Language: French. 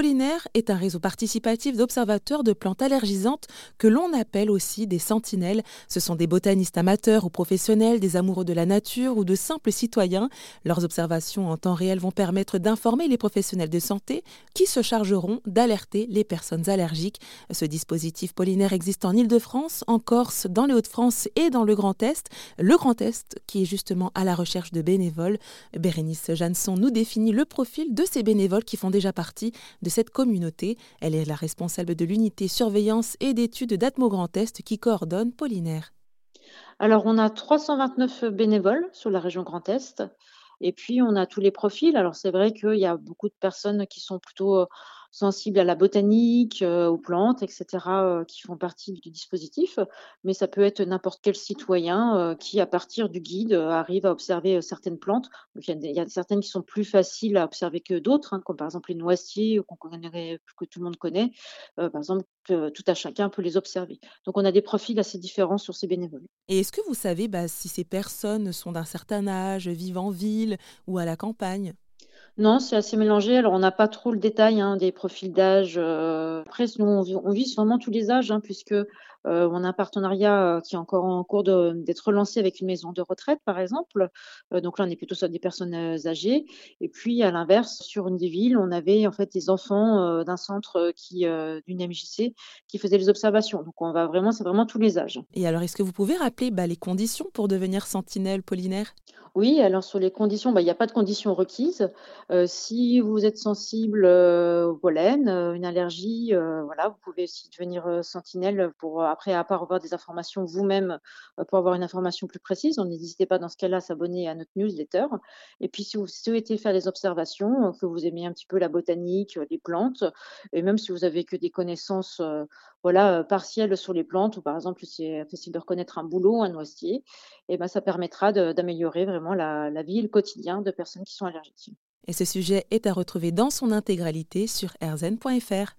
Pollinaire est un réseau participatif d'observateurs de plantes allergisantes que l'on appelle aussi des sentinelles. Ce sont des botanistes amateurs ou professionnels, des amoureux de la nature ou de simples citoyens. Leurs observations en temps réel vont permettre d'informer les professionnels de santé qui se chargeront d'alerter les personnes allergiques. Ce dispositif Pollinaire existe en Ile-de-France, en Corse, dans les Hauts-de-France et dans le Grand Est. Le Grand Est qui est justement à la recherche de bénévoles. Bérénice Jeanneson nous définit le profil de ces bénévoles qui font déjà partie de cette communauté. Elle est la responsable de l'unité surveillance et d'études d'Atmo Grand Est qui coordonne Pollinaire. Alors, on a 329 bénévoles sur la région Grand Est. Et puis, on a tous les profils. Alors, c'est vrai qu'il y a beaucoup de personnes qui sont plutôt sensibles à la botanique, euh, aux plantes, etc., euh, qui font partie du dispositif. Mais ça peut être n'importe quel citoyen euh, qui, à partir du guide, arrive à observer certaines plantes. il, y a, certaines qui sont plus faciles à observer que d'autres, hein, comme par exemple les noisetiers, que tout le monde connaît. par exemple, tout à chacun peut les observer. Donc, on a des profils assez différents sur ces bénévoles. Et est-ce que vous savez bah, si ces personnes sont d'un certain âge, vivent en ville ou à la campagne? Non, c'est assez mélangé. Alors, on n'a pas trop le détail hein, des profils d'âge. Euh. Après, nous, on, vise vraiment tous les âges, hein, puisque euh, on a un partenariat euh, qui est encore en cours d'être relancé avec une maison de retraite, par exemple. donc là, on est plutôt sur des personnes âgées. Et puis, à l'inverse, sur une des villes, on avait en fait des enfants d'un centre qui, d'une MJC, qui faisaient les observations. Donc, on va vraiment, c'est vraiment tous les âges. Et alors, est-ce que vous pouvez rappeler bah, les conditions pour devenir sentinelle pollinaire oui, alors sur les conditions, bah, il n'y a pas de conditions requises. Euh, si vous êtes sensible euh, au pollen, euh, une allergie, voilà, vous pouvez aussi devenir sentinelle pour après avoir des informations vous-même pour avoir une information plus précise. N'hésitez pas dans ce cas-là à s'abonner à notre newsletter. Et puis si vous souhaitez faire des observations, que vous aimez un petit peu la botanique, les plantes, et même si vous avez que des connaissances voilà, partielles sur les plantes, ou par exemple c'est facile de reconnaître un boulot, un noisetier, et ben ça permettra d'améliorer vraiment la, vie le quotidien de personnes qui sont allergiques. Et ce sujet est à retrouver dans son intégralité sur rzn.fr.